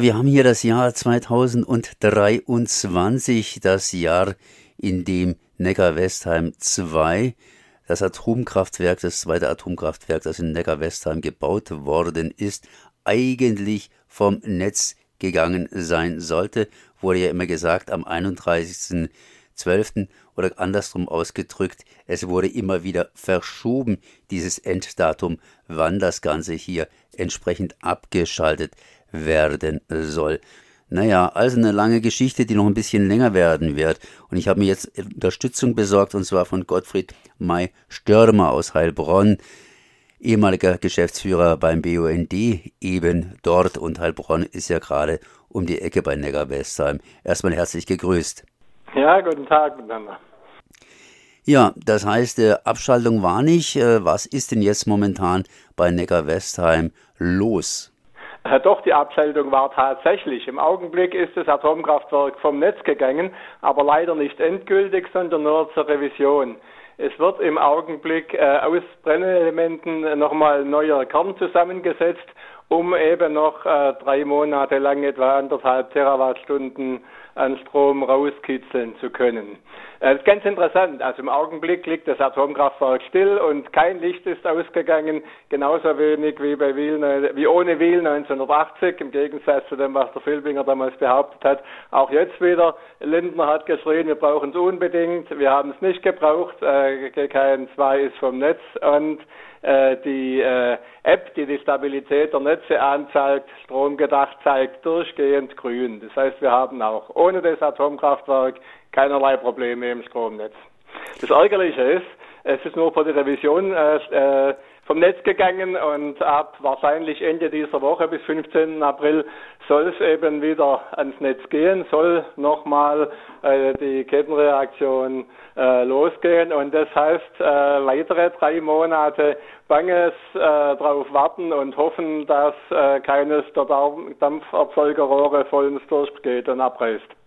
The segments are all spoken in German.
Wir haben hier das Jahr 2023, das Jahr, in dem Neckar-Westheim 2, das Atomkraftwerk, das zweite Atomkraftwerk, das in Neckar-Westheim gebaut worden ist, eigentlich vom Netz gegangen sein sollte, wurde ja immer gesagt, am 31.12. oder andersrum ausgedrückt, es wurde immer wieder verschoben, dieses Enddatum, wann das Ganze hier entsprechend abgeschaltet werden soll. Naja, also eine lange Geschichte, die noch ein bisschen länger werden wird. Und ich habe mir jetzt Unterstützung besorgt, und zwar von Gottfried May Störmer aus Heilbronn, ehemaliger Geschäftsführer beim BUND, eben dort. Und Heilbronn ist ja gerade um die Ecke bei Neckar-Westheim. Erstmal herzlich gegrüßt. Ja, guten Tag miteinander. Ja, das heißt, äh, Abschaltung war nicht. Äh, was ist denn jetzt momentan bei Neckar-Westheim los? Äh, doch, die Abschaltung war tatsächlich. Im Augenblick ist das Atomkraftwerk vom Netz gegangen, aber leider nicht endgültig, sondern nur zur Revision. Es wird im Augenblick äh, aus Brennelementen nochmal neuer Kern zusammengesetzt, um eben noch äh, drei Monate lang etwa anderthalb Terawattstunden an Strom rauskitzeln zu können. Das ist ganz interessant. Also im Augenblick liegt das Atomkraftwerk still und kein Licht ist ausgegangen, genauso wenig wie bei Wiel, wie ohne Wiel 1980, im Gegensatz zu dem, was der Filbinger damals behauptet hat. Auch jetzt wieder, Lindner hat geschrien, wir brauchen es unbedingt, wir haben es nicht gebraucht, äh, GKN 2 ist vom Netz und äh, die äh, App, die die Stabilität der Netze anzeigt, stromgedacht zeigt durchgehend grün. Das heißt, wir haben auch ohne das Atomkraftwerk keinerlei Probleme im Stromnetz. Das Ärgerliche ist, es ist nur vor der Revision äh, äh, vom Netz gegangen und ab wahrscheinlich Ende dieser Woche bis 15. April soll es eben wieder ans Netz gehen, soll nochmal äh, die Kettenreaktion äh, losgehen und das heißt äh, weitere drei Monate banges äh, darauf warten und hoffen, dass äh, keines der Dampferzeugerrohre vollends durchgeht und abreißt.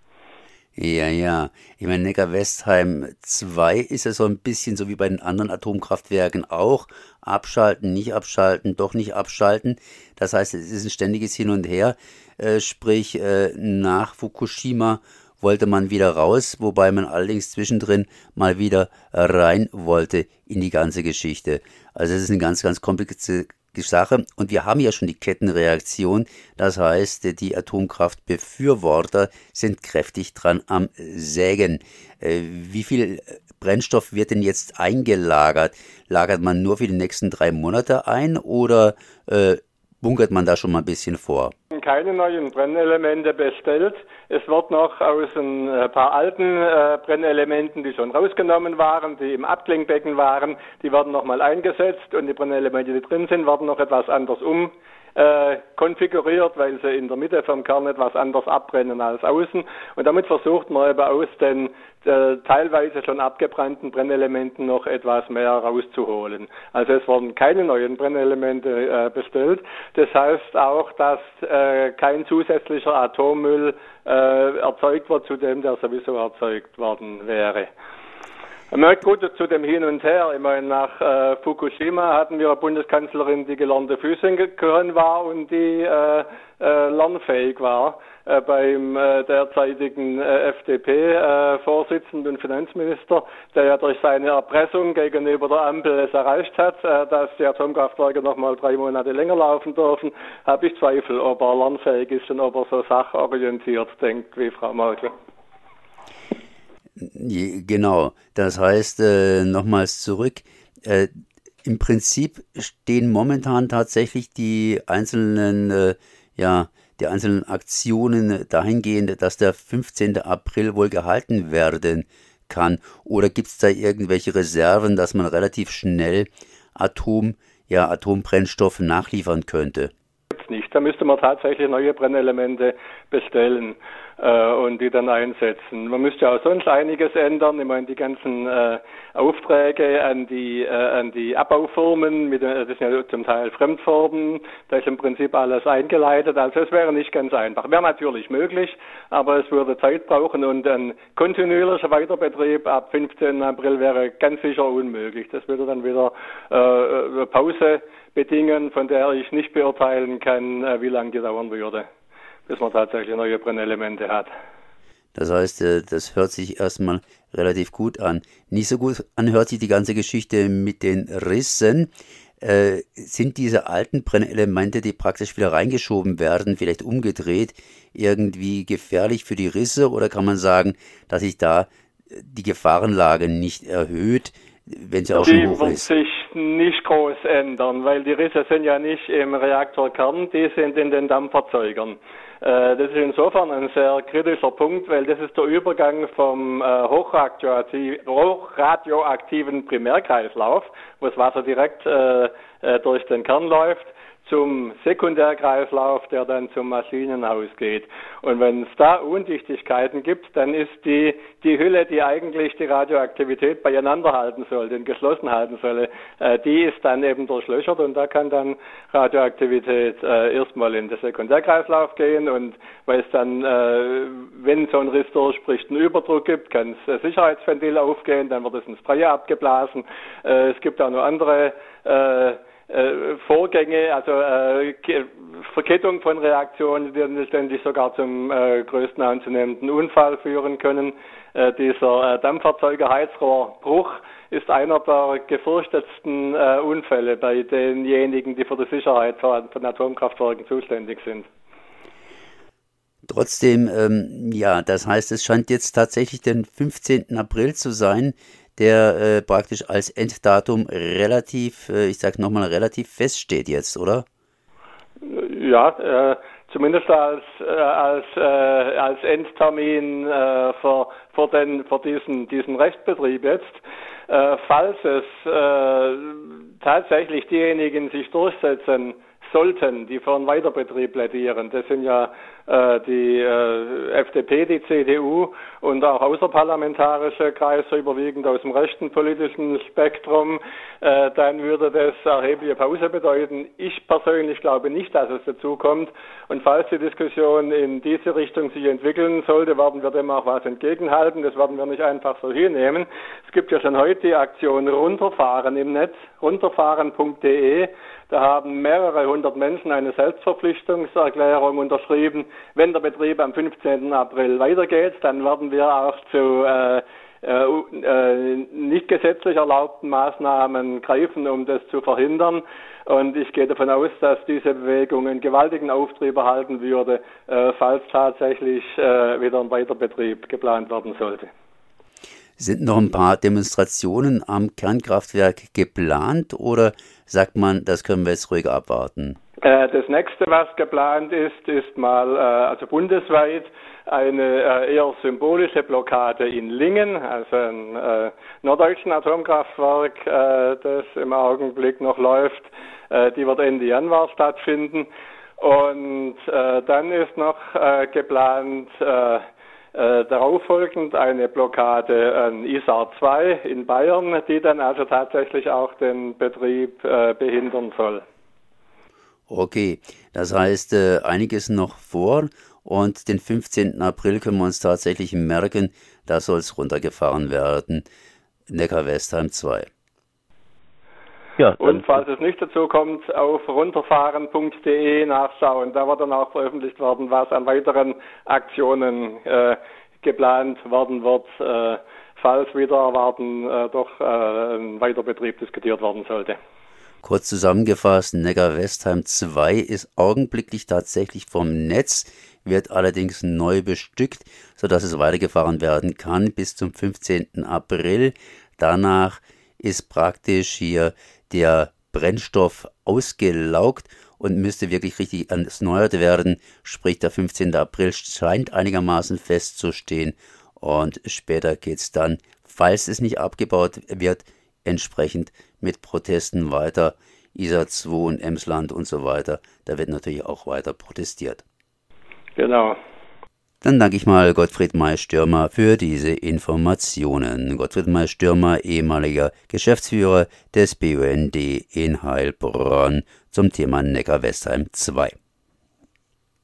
Ja, ja. Ich meine, Neckar-Westheim 2 ist ja so ein bisschen so wie bei den anderen Atomkraftwerken auch. Abschalten, nicht abschalten, doch nicht abschalten. Das heißt, es ist ein ständiges Hin und Her. Äh, sprich, äh, nach Fukushima wollte man wieder raus, wobei man allerdings zwischendrin mal wieder rein wollte in die ganze Geschichte. Also es ist eine ganz, ganz komplizierte Sache. Und wir haben ja schon die Kettenreaktion. Das heißt, die Atomkraftbefürworter sind kräftig dran am Sägen. Äh, wie viel Brennstoff wird denn jetzt eingelagert? Lagert man nur für die nächsten drei Monate ein oder äh, bunkert man da schon mal ein bisschen vor? Keine neuen Brennelemente bestellt. Es wird noch aus ein äh, paar alten äh, Brennelementen, die schon rausgenommen waren, die im Abklingbecken waren, die werden nochmal eingesetzt und die Brennelemente, die drin sind, werden noch etwas anders um äh, konfiguriert, weil sie in der Mitte vom Kern etwas anders abbrennen als außen. Und damit versucht man eben aus den äh, teilweise schon abgebrannten Brennelementen noch etwas mehr rauszuholen. Also es wurden keine neuen Brennelemente äh, bestellt. Das heißt auch, dass äh, kein zusätzlicher Atommüll äh, erzeugt wird, zu dem der sowieso erzeugt worden wäre. Merkt gut zu dem Hin und Her. Ich meine, nach äh, Fukushima hatten wir eine Bundeskanzlerin, die gelernte Physikerin war und die äh, äh, lernfähig war. Äh, beim äh, derzeitigen äh, FDP-Vorsitzenden und Finanzminister, der ja durch seine Erpressung gegenüber der Ampel es erreicht hat, äh, dass die Atomkraftwerke noch mal drei Monate länger laufen dürfen, habe ich Zweifel, ob er lernfähig ist und ob er so sachorientiert denkt wie Frau Merkel. Genau, das heißt, äh, nochmals zurück, äh, im Prinzip stehen momentan tatsächlich die einzelnen, äh, ja, die einzelnen Aktionen dahingehend, dass der 15. April wohl gehalten werden kann. Oder gibt es da irgendwelche Reserven, dass man relativ schnell Atom, ja, Atombrennstoff nachliefern könnte? Nicht. Da müsste man tatsächlich neue Brennelemente bestellen und die dann einsetzen. Man müsste auch sonst einiges ändern. Ich meine, die ganzen äh, Aufträge an die, äh, an die Abbaufirmen, mit, äh, das sind ja zum Teil Fremdfirmen, da ist im Prinzip alles eingeleitet. Also es wäre nicht ganz einfach. Wäre natürlich möglich, aber es würde Zeit brauchen und ein kontinuierlicher Weiterbetrieb ab 15. April wäre ganz sicher unmöglich. Das würde dann wieder äh, äh Pause bedingen, von der ich nicht beurteilen kann, äh, wie lange die dauern würde. Bis man tatsächlich neue Brennelemente hat. Das heißt, äh, das hört sich erstmal relativ gut an. Nicht so gut anhört sich die ganze Geschichte mit den Rissen. Äh, sind diese alten Brennelemente, die praktisch wieder reingeschoben werden, vielleicht umgedreht, irgendwie gefährlich für die Risse oder kann man sagen, dass sich da die Gefahrenlage nicht erhöht, wenn sie auch schon hoch ist? Nicht groß ändern, weil die Risse sind ja nicht im Reaktorkern, die sind in den Dampferzeugern. Äh, das ist insofern ein sehr kritischer Punkt, weil das ist der Übergang vom äh, hochradioaktiven Primärkreislauf, wo das Wasser direkt äh, durch den Kern läuft, zum Sekundärkreislauf, der dann zum Maschinenhaus geht. Und wenn es da Undichtigkeiten gibt, dann ist die, die Hülle, die eigentlich die Radioaktivität beieinander halten soll, den geschlossen halten soll, äh, die ist dann eben durchlöchert und da kann dann Radioaktivität äh, erstmal in den Sekundärkreislauf gehen und weil es dann, äh, wenn so ein Riss durchspricht, einen Überdruck gibt, kann das Sicherheitsventil aufgehen, dann wird es ins Freie abgeblasen. Äh, es gibt auch noch andere äh, Vorgänge, also äh, Verkettung von Reaktionen, die dann letztendlich sogar zum äh, größten anzunehmenden Unfall führen können. Äh, dieser äh, Dampferzeuger-Heizrohrbruch ist einer der gefürchtetsten äh, Unfälle bei denjenigen, die für die Sicherheit von, von Atomkraftwerken zuständig sind. Trotzdem, ähm, ja, das heißt, es scheint jetzt tatsächlich den 15. April zu sein, der äh, praktisch als Enddatum relativ, äh, ich sag nochmal, relativ feststeht jetzt, oder? Ja, äh, zumindest als, äh, als, äh, als Endtermin äh, für, für, den, für diesen, diesen Rechtsbetrieb jetzt. falls es tatsächlich diejenigen sich durchsetzen, sollten, die für einen Weiterbetrieb plädieren. Das sind ja die äh, FDP, die CDU und auch außerparlamentarische Kreise überwiegend aus dem rechten politischen Spektrum. Äh, dann würde das erhebliche Pause bedeuten. Ich persönlich glaube nicht, dass es dazu kommt. Und falls die Diskussion in diese Richtung sich entwickeln sollte, werden wir dem auch was entgegenhalten. Das werden wir nicht einfach so hinnehmen. Es gibt ja schon heute die Aktion Runterfahren im Netz, runterfahren.de. Da haben mehrere hundert Menschen eine Selbstverpflichtungserklärung unterschrieben. Wenn der Betrieb am 15. April weitergeht, dann werden wir auch zu äh, äh, äh, nicht gesetzlich erlaubten Maßnahmen greifen, um das zu verhindern. Und ich gehe davon aus, dass diese Bewegung einen gewaltigen Auftrieb erhalten würde, äh, falls tatsächlich äh, wieder ein Weiterbetrieb geplant werden sollte. Sind noch ein paar Demonstrationen am Kernkraftwerk geplant oder sagt man, das können wir jetzt ruhig abwarten? Äh, das nächste, was geplant ist, ist mal, äh, also bundesweit, eine äh, eher symbolische Blockade in Lingen, also ein norddeutschen Atomkraftwerk, das im Augenblick noch läuft. Die wird Ende Januar stattfinden. Und dann ist noch geplant, äh, darauf folgend eine Blockade an ISAR 2 in Bayern, die dann also tatsächlich auch den Betrieb behindern soll. Okay, das heißt, äh, einiges noch vor und den 15. April können wir uns tatsächlich merken, da soll es runtergefahren werden. Neckar-Westheim 2. Ja, und falls es nicht dazu kommt, auf runterfahren.de nachschauen. Da wird dann auch veröffentlicht werden, was an weiteren Aktionen äh, geplant werden wird, äh, falls wieder erwarten äh, doch äh, ein Weiterbetrieb diskutiert werden sollte. Kurz zusammengefasst, Neckar-Westheim 2 ist augenblicklich tatsächlich vom Netz, wird allerdings neu bestückt, sodass es weitergefahren werden kann bis zum 15. April. Danach ist praktisch hier der Brennstoff ausgelaugt und müsste wirklich richtig erneuert werden. Sprich, der 15. April scheint einigermaßen festzustehen und später geht es dann, falls es nicht abgebaut wird, entsprechend mit Protesten weiter. ISA 2 und Emsland und so weiter. Da wird natürlich auch weiter protestiert. Genau. Dann danke ich mal Gottfried May-Stürmer für diese Informationen. Gottfried May-Stürmer, ehemaliger Geschäftsführer des BUND in Heilbronn zum Thema Neckar-Westheim 2.